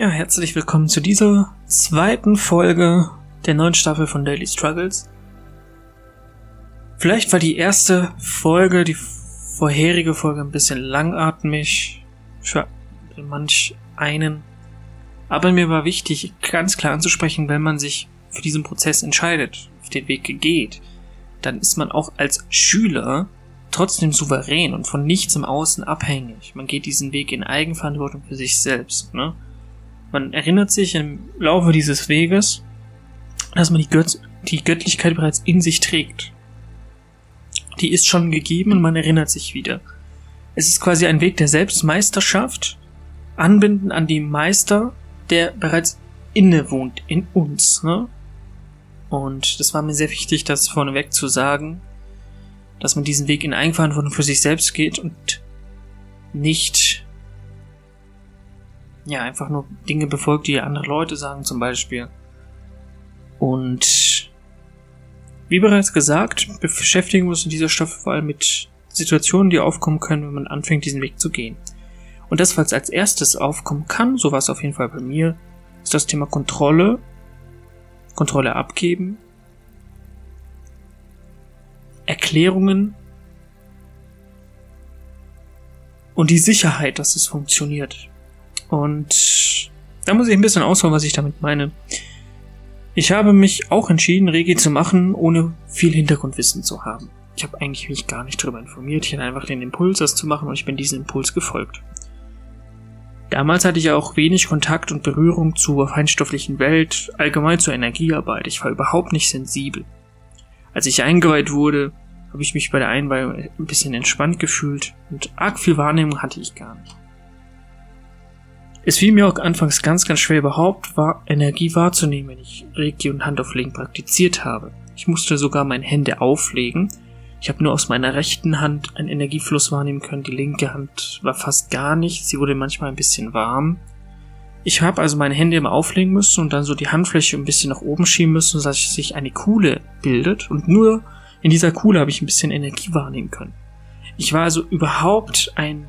Ja, herzlich willkommen zu dieser zweiten Folge der neuen Staffel von Daily Struggles. Vielleicht war die erste Folge, die vorherige Folge ein bisschen langatmig für manch einen. Aber mir war wichtig, ganz klar anzusprechen, wenn man sich für diesen Prozess entscheidet, auf den Weg geht, dann ist man auch als Schüler trotzdem souverän und von nichts im Außen abhängig. Man geht diesen Weg in Eigenverantwortung für sich selbst, ne? Man erinnert sich im Laufe dieses Weges, dass man die, Göt die Göttlichkeit bereits in sich trägt. Die ist schon gegeben und man erinnert sich wieder. Es ist quasi ein Weg der Selbstmeisterschaft, anbinden an die Meister, der bereits inne wohnt in uns. Ne? Und das war mir sehr wichtig, das vorneweg zu sagen, dass man diesen Weg in Eigenverantwortung für sich selbst geht und nicht ja, einfach nur Dinge befolgt, die andere Leute sagen zum Beispiel. Und wie bereits gesagt, beschäftigen wir uns in dieser Staffel vor allem mit Situationen, die aufkommen können, wenn man anfängt, diesen Weg zu gehen. Und das, was als erstes aufkommen kann, so war es auf jeden Fall bei mir, ist das Thema Kontrolle, Kontrolle abgeben, Erklärungen und die Sicherheit, dass es funktioniert. Und da muss ich ein bisschen ausholen, was ich damit meine. Ich habe mich auch entschieden, Regie zu machen, ohne viel Hintergrundwissen zu haben. Ich habe eigentlich mich gar nicht darüber informiert. Ich hatte einfach den Impuls, das zu machen und ich bin diesem Impuls gefolgt. Damals hatte ich auch wenig Kontakt und Berührung zur feinstofflichen Welt, allgemein zur Energiearbeit. Ich war überhaupt nicht sensibel. Als ich eingeweiht wurde, habe ich mich bei der Einweihung ein bisschen entspannt gefühlt und arg viel Wahrnehmung hatte ich gar nicht. Es fiel mir auch anfangs ganz, ganz schwer überhaupt war, Energie wahrzunehmen, wenn ich Reiki und Handauflegen praktiziert habe. Ich musste sogar meine Hände auflegen. Ich habe nur aus meiner rechten Hand einen Energiefluss wahrnehmen können. Die linke Hand war fast gar nicht. Sie wurde manchmal ein bisschen warm. Ich habe also meine Hände immer auflegen müssen und dann so die Handfläche ein bisschen nach oben schieben müssen, sodass sich eine Kuhle bildet. Und nur in dieser Kuhle habe ich ein bisschen Energie wahrnehmen können. Ich war also überhaupt ein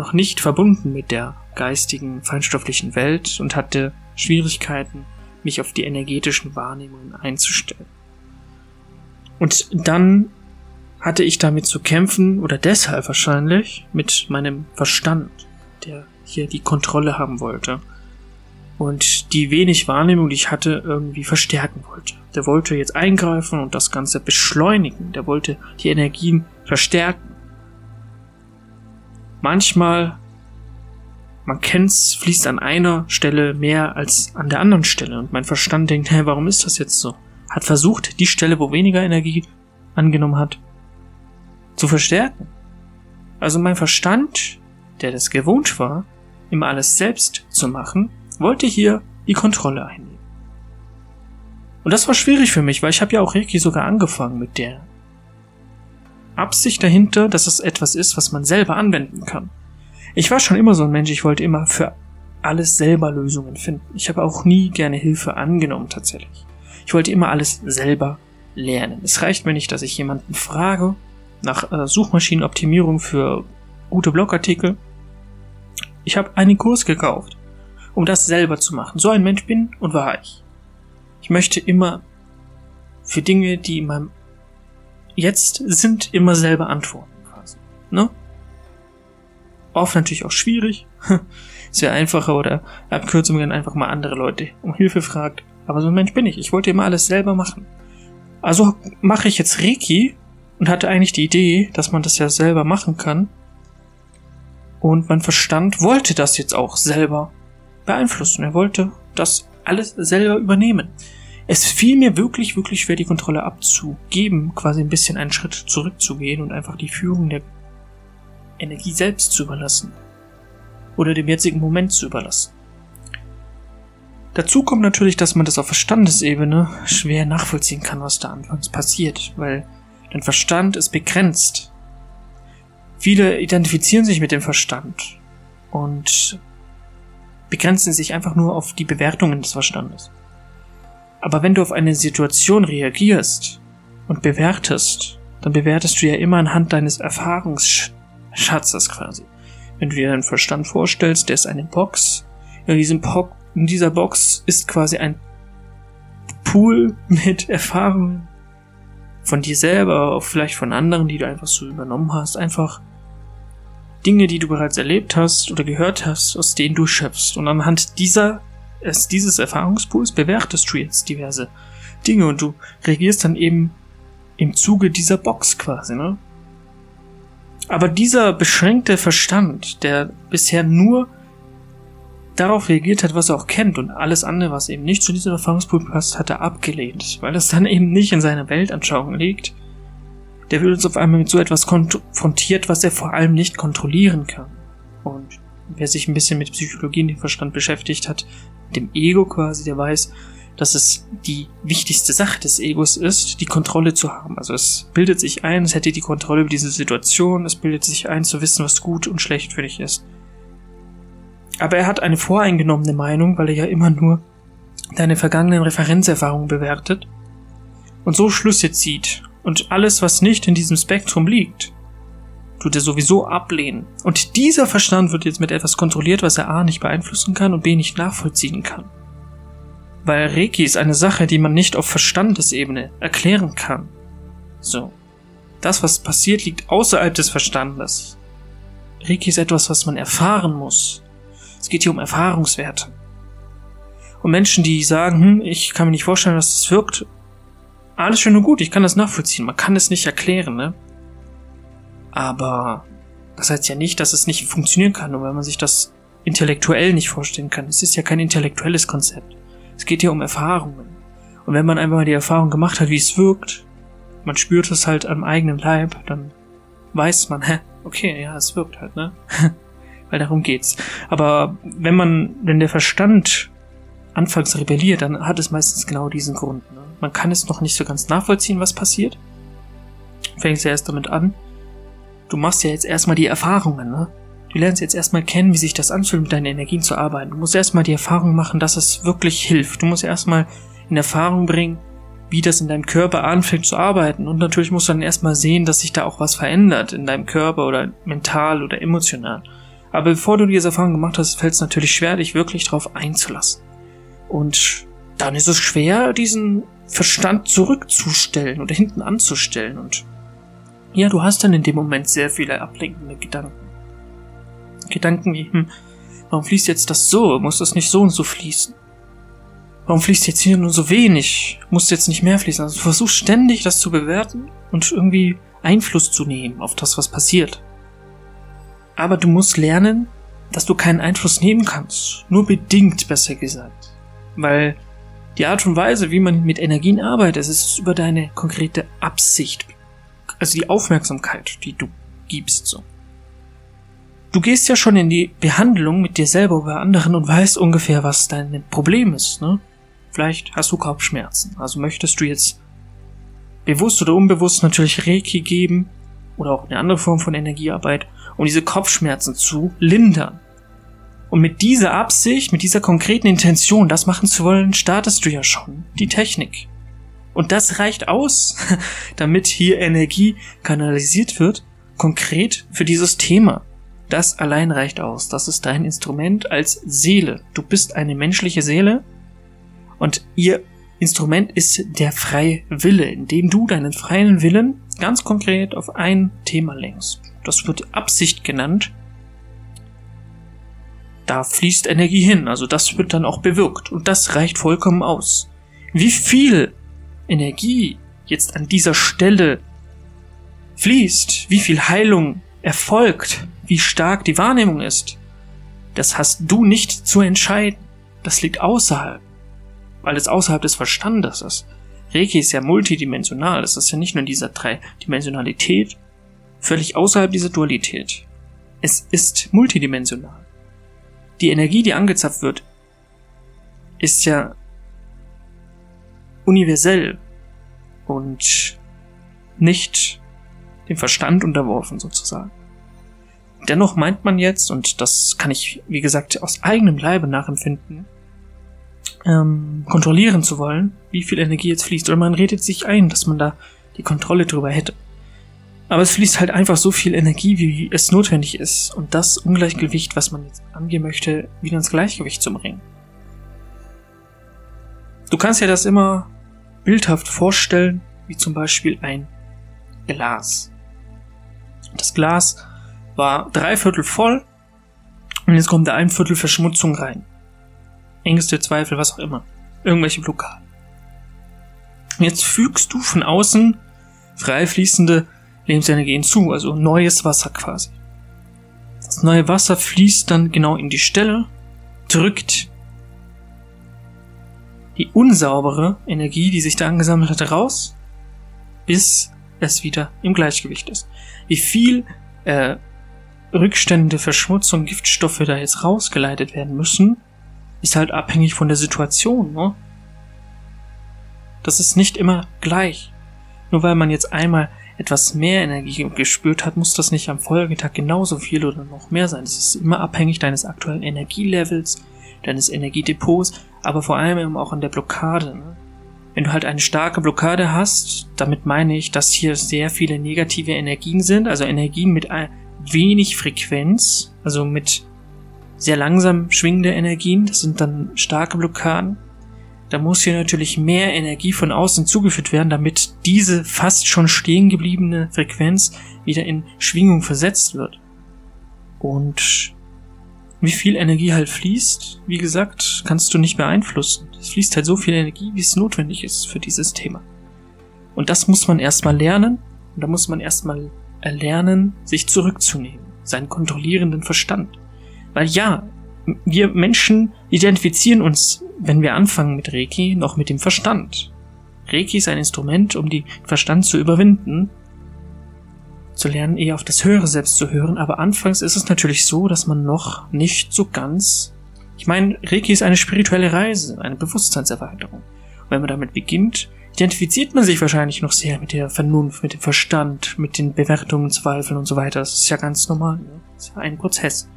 noch nicht verbunden mit der geistigen, feinstofflichen Welt und hatte Schwierigkeiten, mich auf die energetischen Wahrnehmungen einzustellen. Und dann hatte ich damit zu kämpfen, oder deshalb wahrscheinlich, mit meinem Verstand, der hier die Kontrolle haben wollte. Und die wenig Wahrnehmung, die ich hatte, irgendwie verstärken wollte. Der wollte jetzt eingreifen und das Ganze beschleunigen. Der wollte die Energien verstärken. Manchmal man kennt's, fließt an einer Stelle mehr als an der anderen Stelle. Und mein Verstand denkt, hä, warum ist das jetzt so? Hat versucht, die Stelle, wo weniger Energie angenommen hat, zu verstärken. Also mein Verstand, der das gewohnt war, immer alles selbst zu machen, wollte hier die Kontrolle einnehmen. Und das war schwierig für mich, weil ich habe ja auch Reiki sogar angefangen mit der Absicht dahinter, dass es etwas ist, was man selber anwenden kann. Ich war schon immer so ein Mensch, ich wollte immer für alles selber Lösungen finden. Ich habe auch nie gerne Hilfe angenommen tatsächlich. Ich wollte immer alles selber lernen. Es reicht mir nicht, dass ich jemanden frage nach äh, Suchmaschinenoptimierung für gute Blogartikel. Ich habe einen Kurs gekauft, um das selber zu machen. So ein Mensch bin und war ich. Ich möchte immer für Dinge, die in meinem Jetzt sind, immer selber antworten quasi. Ne? Oft natürlich auch schwierig. es wäre einfacher oder Abkürzungen einfach mal andere Leute um Hilfe fragt. Aber so ein Mensch bin ich. Ich wollte immer alles selber machen. Also mache ich jetzt Reiki und hatte eigentlich die Idee, dass man das ja selber machen kann. Und mein Verstand wollte das jetzt auch selber beeinflussen. Er wollte das alles selber übernehmen. Es fiel mir wirklich, wirklich schwer, die Kontrolle abzugeben, quasi ein bisschen einen Schritt zurückzugehen und einfach die Führung der Energie selbst zu überlassen. Oder dem jetzigen Moment zu überlassen. Dazu kommt natürlich, dass man das auf Verstandesebene schwer nachvollziehen kann, was da anfangs passiert, weil dein Verstand ist begrenzt. Viele identifizieren sich mit dem Verstand und begrenzen sich einfach nur auf die Bewertungen des Verstandes. Aber wenn du auf eine Situation reagierst und bewertest, dann bewertest du ja immer anhand deines Erfahrungs Schatzes quasi. Wenn du dir deinen Verstand vorstellst, der ist eine Box. In diesem in dieser Box ist quasi ein Pool mit Erfahrungen von dir selber, auch vielleicht von anderen, die du einfach so übernommen hast. Einfach Dinge, die du bereits erlebt hast oder gehört hast, aus denen du schöpfst. Und anhand dieser, dieses Erfahrungspools bewertest du jetzt diverse Dinge und du reagierst dann eben im Zuge dieser Box quasi, ne? Aber dieser beschränkte Verstand, der bisher nur darauf reagiert hat, was er auch kennt und alles andere, was eben nicht zu diesem Erfahrungspool passt, hat er abgelehnt, weil es dann eben nicht in seiner Weltanschauung liegt. Der wird uns auf einmal mit so etwas konfrontiert, was er vor allem nicht kontrollieren kann. Und wer sich ein bisschen mit Psychologie und dem Verstand beschäftigt hat, dem Ego quasi, der weiß, dass es die wichtigste Sache des Egos ist, die Kontrolle zu haben. Also es bildet sich ein, es hätte die Kontrolle über diese Situation, es bildet sich ein, zu wissen, was gut und schlecht für dich ist. Aber er hat eine voreingenommene Meinung, weil er ja immer nur deine vergangenen Referenzerfahrungen bewertet und so Schlüsse zieht und alles, was nicht in diesem Spektrum liegt, tut er sowieso ablehnen. Und dieser Verstand wird jetzt mit etwas kontrolliert, was er A nicht beeinflussen kann und B nicht nachvollziehen kann. Weil Reiki ist eine Sache, die man nicht auf Verstandesebene erklären kann. So. Das, was passiert, liegt außerhalb des Verstandes. Reiki ist etwas, was man erfahren muss. Es geht hier um Erfahrungswerte. Und Menschen, die sagen, hm, ich kann mir nicht vorstellen, dass das wirkt, alles schön und gut, ich kann das nachvollziehen, man kann es nicht erklären, ne? Aber das heißt ja nicht, dass es nicht funktionieren kann, nur wenn man sich das intellektuell nicht vorstellen kann. Es ist ja kein intellektuelles Konzept. Es geht hier um Erfahrungen. Und wenn man einfach mal die Erfahrung gemacht hat, wie es wirkt, man spürt es halt am eigenen Leib, dann weiß man, hä, okay, ja, es wirkt halt, ne? weil darum geht's. Aber wenn man, wenn der Verstand anfangs rebelliert, dann hat es meistens genau diesen Grund. Ne? Man kann es noch nicht so ganz nachvollziehen, was passiert. Fängst ja erst damit an. Du machst ja jetzt erstmal die Erfahrungen, ne? Du lernst jetzt erstmal kennen, wie sich das anfühlt, mit deinen Energien zu arbeiten. Du musst erstmal die Erfahrung machen, dass es wirklich hilft. Du musst erstmal in Erfahrung bringen, wie das in deinem Körper anfängt zu arbeiten. Und natürlich musst du dann erstmal sehen, dass sich da auch was verändert in deinem Körper oder mental oder emotional. Aber bevor du diese Erfahrung gemacht hast, fällt es natürlich schwer, dich wirklich darauf einzulassen. Und dann ist es schwer, diesen Verstand zurückzustellen oder hinten anzustellen. Und ja, du hast dann in dem Moment sehr viele ablenkende Gedanken. Gedanken wie, hm, warum fließt jetzt das so? Muss das nicht so und so fließen? Warum fließt jetzt hier nur so wenig? Muss jetzt nicht mehr fließen? Also du versuchst ständig das zu bewerten und irgendwie Einfluss zu nehmen auf das, was passiert. Aber du musst lernen, dass du keinen Einfluss nehmen kannst. Nur bedingt, besser gesagt. Weil die Art und Weise, wie man mit Energien arbeitet, ist über deine konkrete Absicht. Also die Aufmerksamkeit, die du gibst, so. Du gehst ja schon in die Behandlung mit dir selber oder anderen und weißt ungefähr, was dein Problem ist, ne? Vielleicht hast du Kopfschmerzen. Also möchtest du jetzt bewusst oder unbewusst natürlich Reiki geben oder auch eine andere Form von Energiearbeit um diese Kopfschmerzen zu lindern. Und mit dieser Absicht, mit dieser konkreten Intention, das machen zu wollen, startest du ja schon die Technik. Und das reicht aus, damit hier Energie kanalisiert wird, konkret für dieses Thema. Das allein reicht aus. Das ist dein Instrument als Seele. Du bist eine menschliche Seele und ihr Instrument ist der freie Wille, indem du deinen freien Willen ganz konkret auf ein Thema lenkst. Das wird Absicht genannt. Da fließt Energie hin, also das wird dann auch bewirkt und das reicht vollkommen aus. Wie viel Energie jetzt an dieser Stelle fließt, wie viel Heilung erfolgt, wie stark die Wahrnehmung ist, das hast du nicht zu entscheiden. Das liegt außerhalb, weil es außerhalb des Verstandes ist. Reiki ist ja multidimensional, das ist ja nicht nur in dieser Dreidimensionalität, völlig außerhalb dieser Dualität. Es ist multidimensional. Die Energie, die angezapft wird, ist ja universell und nicht dem Verstand unterworfen sozusagen. Dennoch meint man jetzt, und das kann ich, wie gesagt, aus eigenem Leibe nachempfinden, ähm, kontrollieren zu wollen, wie viel Energie jetzt fließt. Oder man redet sich ein, dass man da die Kontrolle drüber hätte. Aber es fließt halt einfach so viel Energie, wie es notwendig ist. Und das Ungleichgewicht, was man jetzt angehen möchte, wieder ins Gleichgewicht zu bringen. kannst dir das immer bildhaft vorstellen, wie zum Beispiel ein Glas. Das Glas war drei Viertel voll und jetzt kommt da ein Viertel Verschmutzung rein. Ängste, Zweifel, was auch immer. Irgendwelche Blockaden. Jetzt fügst du von außen frei fließende Lebensenergie hinzu, also neues Wasser quasi. Das neue Wasser fließt dann genau in die Stelle, drückt die unsaubere Energie, die sich da angesammelt hat, raus, bis es wieder im Gleichgewicht ist. Wie viel äh, Rückstände, Verschmutzung, Giftstoffe da jetzt rausgeleitet werden müssen, ist halt abhängig von der Situation. Ne? Das ist nicht immer gleich. Nur weil man jetzt einmal etwas mehr Energie gespürt hat, muss das nicht am Folgetag genauso viel oder noch mehr sein. Das ist immer abhängig deines aktuellen Energielevels, deines Energiedepots, aber vor allem eben auch an der Blockade. Ne? Wenn du halt eine starke Blockade hast, damit meine ich, dass hier sehr viele negative Energien sind, also Energien mit wenig Frequenz, also mit sehr langsam schwingende Energien, das sind dann starke Blockaden. Da muss hier natürlich mehr Energie von außen zugeführt werden, damit diese fast schon stehen gebliebene Frequenz wieder in Schwingung versetzt wird. Und wie viel Energie halt fließt, wie gesagt, kannst du nicht beeinflussen. Es fließt halt so viel Energie, wie es notwendig ist für dieses Thema. Und das muss man erstmal lernen. Und da muss man erstmal erlernen, sich zurückzunehmen. Seinen kontrollierenden Verstand. Weil ja, wir Menschen identifizieren uns, wenn wir anfangen mit Reiki, noch mit dem Verstand. Reiki ist ein Instrument, um den Verstand zu überwinden, zu lernen, eher auf das höhere Selbst zu hören, aber anfangs ist es natürlich so, dass man noch nicht so ganz. Ich meine, Reiki ist eine spirituelle Reise, eine Bewusstseinserweiterung. Und wenn man damit beginnt, identifiziert man sich wahrscheinlich noch sehr mit der Vernunft, mit dem Verstand, mit den Bewertungen, Zweifeln und so weiter. Das ist ja ganz normal. Ne? Das ist ja ein Prozess.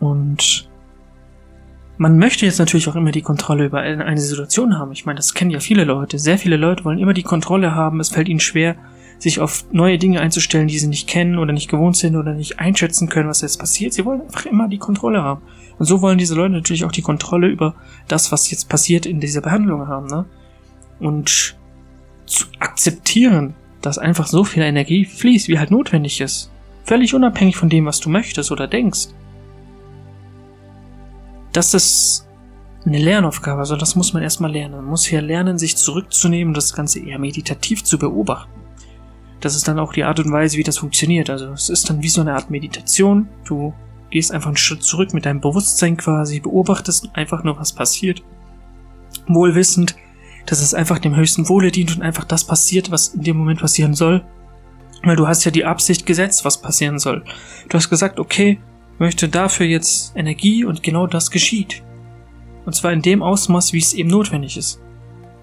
Und man möchte jetzt natürlich auch immer die Kontrolle über eine Situation haben. Ich meine, das kennen ja viele Leute. Sehr viele Leute wollen immer die Kontrolle haben. Es fällt ihnen schwer, sich auf neue Dinge einzustellen, die sie nicht kennen oder nicht gewohnt sind oder nicht einschätzen können, was jetzt passiert. Sie wollen einfach immer die Kontrolle haben. Und so wollen diese Leute natürlich auch die Kontrolle über das, was jetzt passiert in dieser Behandlung haben. Ne? Und zu akzeptieren, dass einfach so viel Energie fließt, wie halt notwendig ist. Völlig unabhängig von dem, was du möchtest oder denkst das ist eine Lernaufgabe, also das muss man erstmal lernen. Man muss hier lernen, sich zurückzunehmen und das Ganze eher meditativ zu beobachten. Das ist dann auch die Art und Weise, wie das funktioniert. Also es ist dann wie so eine Art Meditation. Du gehst einfach einen Schritt zurück mit deinem Bewusstsein quasi, beobachtest einfach nur, was passiert. Wohlwissend, dass es einfach dem höchsten Wohle dient und einfach das passiert, was in dem Moment passieren soll. Weil du hast ja die Absicht gesetzt, was passieren soll. Du hast gesagt, okay, möchte dafür jetzt Energie und genau das geschieht. Und zwar in dem Ausmaß, wie es eben notwendig ist.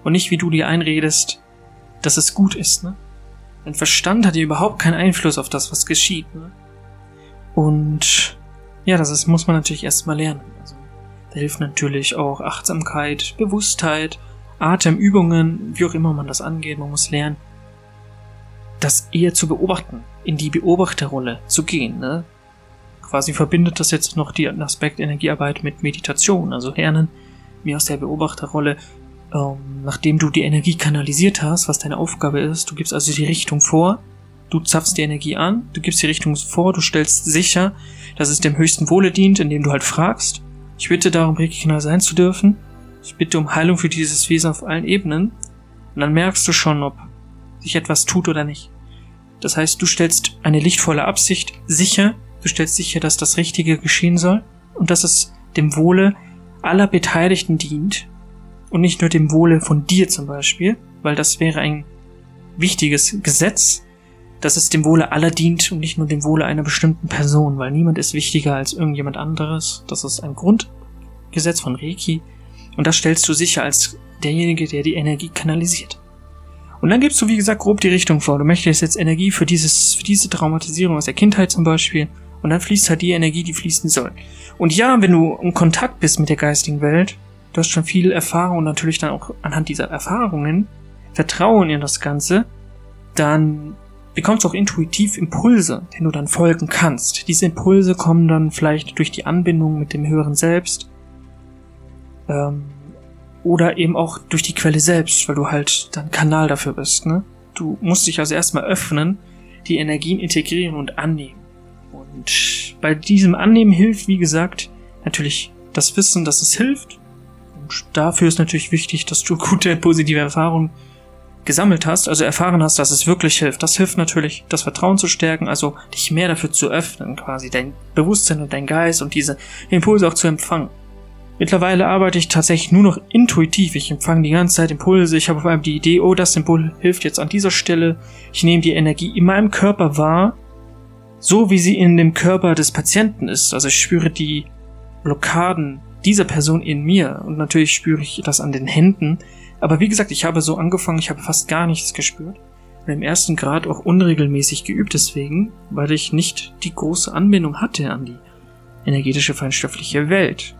Und nicht wie du dir einredest, dass es gut ist, ne? Dein Verstand hat ja überhaupt keinen Einfluss auf das, was geschieht, ne? Und ja, das ist, muss man natürlich erstmal lernen. Also, da hilft natürlich auch Achtsamkeit, Bewusstheit, Atemübungen, wie auch immer man das angeht. Man muss lernen, das eher zu beobachten, in die Beobachterrolle zu gehen, ne? Quasi verbindet das jetzt noch den Aspekt Energiearbeit mit Meditation, also lernen, wie aus der Beobachterrolle, ähm, nachdem du die Energie kanalisiert hast, was deine Aufgabe ist, du gibst also die Richtung vor, du zapfst die Energie an, du gibst die Richtung vor, du stellst sicher, dass es dem höchsten Wohle dient, indem du halt fragst, ich bitte darum, regional sein zu dürfen, ich bitte um Heilung für dieses Wesen auf allen Ebenen, und dann merkst du schon, ob sich etwas tut oder nicht. Das heißt, du stellst eine lichtvolle Absicht sicher, Du stellst sicher, dass das Richtige geschehen soll und dass es dem Wohle aller Beteiligten dient und nicht nur dem Wohle von dir zum Beispiel, weil das wäre ein wichtiges Gesetz, dass es dem Wohle aller dient und nicht nur dem Wohle einer bestimmten Person, weil niemand ist wichtiger als irgendjemand anderes. Das ist ein Grundgesetz von Reiki und das stellst du sicher als derjenige, der die Energie kanalisiert. Und dann gibst du, wie gesagt, grob die Richtung vor. Du möchtest jetzt Energie für dieses, für diese Traumatisierung aus der Kindheit zum Beispiel und dann fließt halt die Energie, die fließen soll. Und ja, wenn du in Kontakt bist mit der geistigen Welt, du hast schon viel Erfahrung und natürlich dann auch anhand dieser Erfahrungen Vertrauen in das Ganze, dann bekommst du auch intuitiv Impulse, denen du dann folgen kannst. Diese Impulse kommen dann vielleicht durch die Anbindung mit dem höheren Selbst ähm, oder eben auch durch die Quelle selbst, weil du halt dann Kanal dafür bist, ne? Du musst dich also erstmal öffnen, die Energien integrieren und annehmen. Und bei diesem Annehmen hilft, wie gesagt, natürlich das Wissen, dass es hilft. Und dafür ist natürlich wichtig, dass du gute, positive Erfahrungen gesammelt hast, also erfahren hast, dass es wirklich hilft. Das hilft natürlich, das Vertrauen zu stärken, also dich mehr dafür zu öffnen, quasi dein Bewusstsein und dein Geist und diese Impulse auch zu empfangen. Mittlerweile arbeite ich tatsächlich nur noch intuitiv. Ich empfange die ganze Zeit Impulse. Ich habe auf einmal die Idee, oh, das Symbol hilft jetzt an dieser Stelle. Ich nehme die Energie in meinem Körper wahr, so wie sie in dem Körper des Patienten ist. Also ich spüre die Blockaden dieser Person in mir und natürlich spüre ich das an den Händen. Aber wie gesagt, ich habe so angefangen, ich habe fast gar nichts gespürt. Und im ersten Grad auch unregelmäßig geübt deswegen, weil ich nicht die große Anbindung hatte an die energetische feinstoffliche Welt.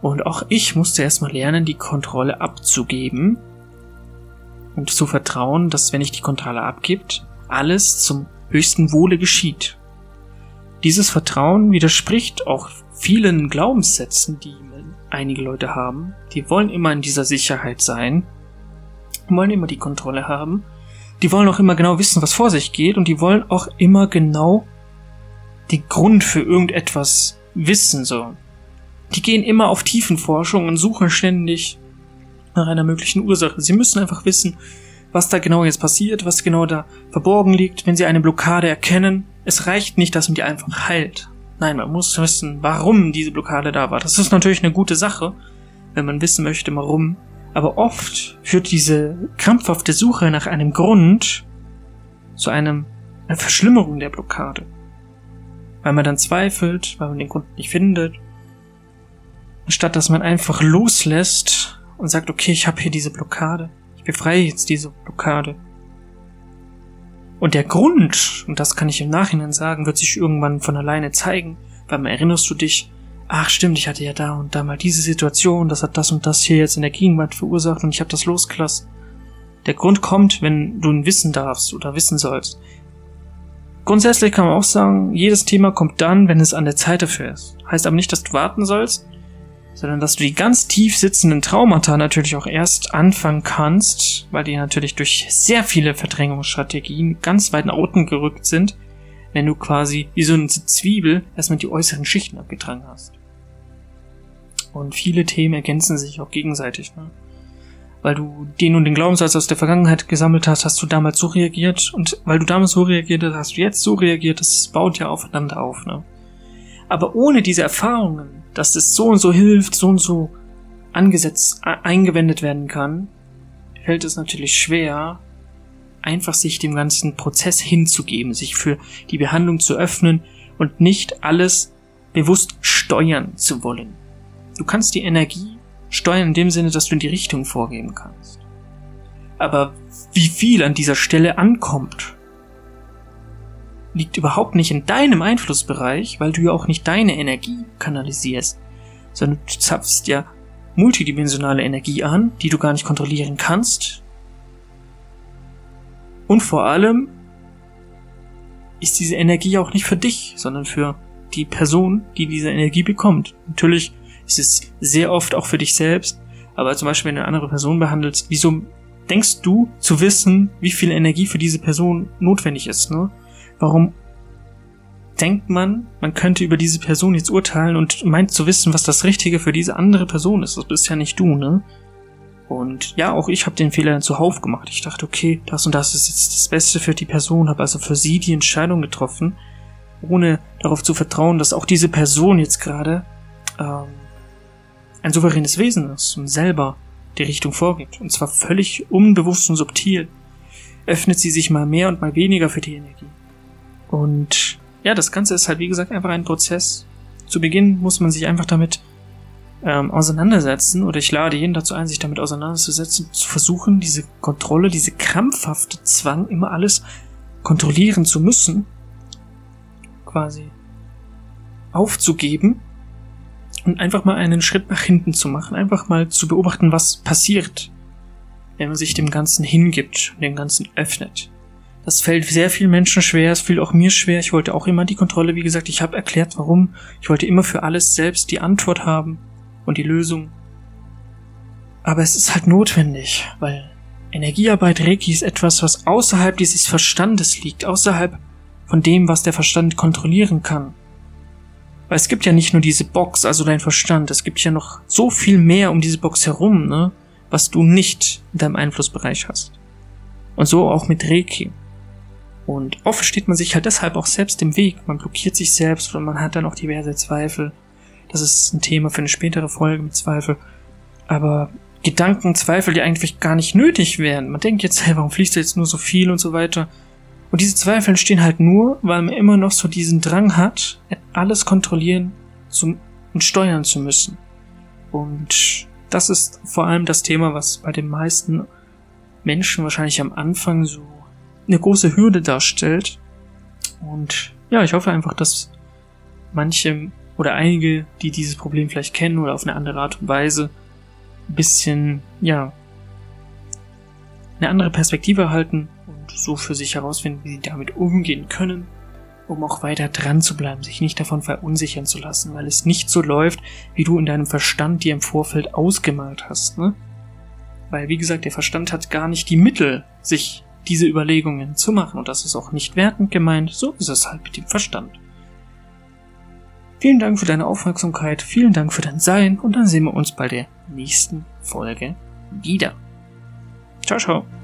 Und auch ich musste erstmal lernen, die Kontrolle abzugeben und zu vertrauen, dass wenn ich die Kontrolle abgibt, alles zum höchsten Wohle geschieht. Dieses Vertrauen widerspricht auch vielen Glaubenssätzen, die einige Leute haben. Die wollen immer in dieser Sicherheit sein, wollen immer die Kontrolle haben, die wollen auch immer genau wissen, was vor sich geht und die wollen auch immer genau den Grund für irgendetwas wissen, so. Die gehen immer auf Tiefenforschung und suchen ständig nach einer möglichen Ursache. Sie müssen einfach wissen, was da genau jetzt passiert, was genau da verborgen liegt, wenn sie eine Blockade erkennen. Es reicht nicht, dass man die einfach heilt. Nein, man muss wissen, warum diese Blockade da war. Das ist natürlich eine gute Sache, wenn man wissen möchte, warum. Aber oft führt diese krampfhafte Suche nach einem Grund zu einem, einer Verschlimmerung der Blockade. Weil man dann zweifelt, weil man den Grund nicht findet Anstatt dass man einfach loslässt und sagt, okay, ich habe hier diese Blockade. Befreie jetzt diese Blockade. Und der Grund, und das kann ich im Nachhinein sagen, wird sich irgendwann von alleine zeigen, weil man erinnerst du dich, ach stimmt, ich hatte ja da und da mal diese Situation, das hat das und das hier jetzt in der Gegenwart verursacht und ich habe das losgelassen. Der Grund kommt, wenn du ihn wissen darfst oder wissen sollst. Grundsätzlich kann man auch sagen, jedes Thema kommt dann, wenn es an der Zeit dafür ist. Heißt aber nicht, dass du warten sollst, sondern dass du die ganz tief sitzenden Traumata natürlich auch erst anfangen kannst, weil die natürlich durch sehr viele Verdrängungsstrategien ganz weit nach unten gerückt sind, wenn du quasi wie so eine Zwiebel erstmal die äußeren Schichten abgetragen hast. Und viele Themen ergänzen sich auch gegenseitig, ne? Weil du den und den Glaubenssatz aus der Vergangenheit gesammelt hast, hast du damals so reagiert und weil du damals so reagiert hast, hast du jetzt so reagiert, das baut ja aufeinander auf, ne? Aber ohne diese Erfahrungen dass es so und so hilft, so und so angesetzt, eingewendet werden kann, fällt es natürlich schwer, einfach sich dem ganzen Prozess hinzugeben, sich für die Behandlung zu öffnen und nicht alles bewusst steuern zu wollen. Du kannst die Energie steuern in dem Sinne, dass du in die Richtung vorgeben kannst. Aber wie viel an dieser Stelle ankommt, liegt überhaupt nicht in deinem Einflussbereich, weil du ja auch nicht deine Energie kanalisierst, sondern du zapfst ja multidimensionale Energie an, die du gar nicht kontrollieren kannst. Und vor allem ist diese Energie auch nicht für dich, sondern für die Person, die diese Energie bekommt. Natürlich ist es sehr oft auch für dich selbst, aber zum Beispiel wenn du eine andere Person behandelst, wieso denkst du zu wissen, wie viel Energie für diese Person notwendig ist, ne? Warum denkt man, man könnte über diese Person jetzt urteilen und meint zu wissen, was das Richtige für diese andere Person ist? Das bist ja nicht du, ne? Und ja, auch ich habe den Fehler dann zuhauf gemacht. Ich dachte, okay, das und das ist jetzt das Beste für die Person, habe also für sie die Entscheidung getroffen, ohne darauf zu vertrauen, dass auch diese Person jetzt gerade ähm, ein souveränes Wesen ist und selber die Richtung vorgibt. Und zwar völlig unbewusst und subtil öffnet sie sich mal mehr und mal weniger für die Energie. Und ja, das Ganze ist halt, wie gesagt, einfach ein Prozess. Zu Beginn muss man sich einfach damit ähm, auseinandersetzen, oder ich lade jeden dazu ein, sich damit auseinanderzusetzen, zu versuchen, diese Kontrolle, diese krampfhafte Zwang, immer alles kontrollieren zu müssen, quasi aufzugeben und einfach mal einen Schritt nach hinten zu machen, einfach mal zu beobachten, was passiert, wenn man sich dem Ganzen hingibt, dem Ganzen öffnet. Das fällt sehr vielen Menschen schwer, es fiel auch mir schwer. Ich wollte auch immer die Kontrolle, wie gesagt, ich habe erklärt, warum. Ich wollte immer für alles selbst die Antwort haben und die Lösung. Aber es ist halt notwendig, weil Energiearbeit Reiki ist etwas, was außerhalb dieses Verstandes liegt, außerhalb von dem, was der Verstand kontrollieren kann. Weil es gibt ja nicht nur diese Box, also dein Verstand, es gibt ja noch so viel mehr um diese Box herum, ne, was du nicht in deinem Einflussbereich hast. Und so auch mit Reiki. Und oft steht man sich halt deshalb auch selbst im Weg. Man blockiert sich selbst und man hat dann auch diverse Zweifel. Das ist ein Thema für eine spätere Folge mit Zweifel. Aber Gedanken, Zweifel, die eigentlich gar nicht nötig wären. Man denkt jetzt, hey, warum fließt da jetzt nur so viel und so weiter. Und diese Zweifel entstehen halt nur, weil man immer noch so diesen Drang hat, alles kontrollieren zu, und steuern zu müssen. Und das ist vor allem das Thema, was bei den meisten Menschen wahrscheinlich am Anfang so eine große Hürde darstellt. Und ja, ich hoffe einfach, dass manche oder einige, die dieses Problem vielleicht kennen oder auf eine andere Art und Weise ein bisschen, ja, eine andere Perspektive erhalten und so für sich herausfinden, wie sie damit umgehen können, um auch weiter dran zu bleiben, sich nicht davon verunsichern zu lassen, weil es nicht so läuft, wie du in deinem Verstand dir im Vorfeld ausgemalt hast, ne? Weil, wie gesagt, der Verstand hat gar nicht die Mittel, sich diese Überlegungen zu machen. Und das ist auch nicht wertend gemeint, so ist es halt mit dem Verstand. Vielen Dank für deine Aufmerksamkeit, vielen Dank für dein Sein und dann sehen wir uns bei der nächsten Folge wieder. Ciao, ciao.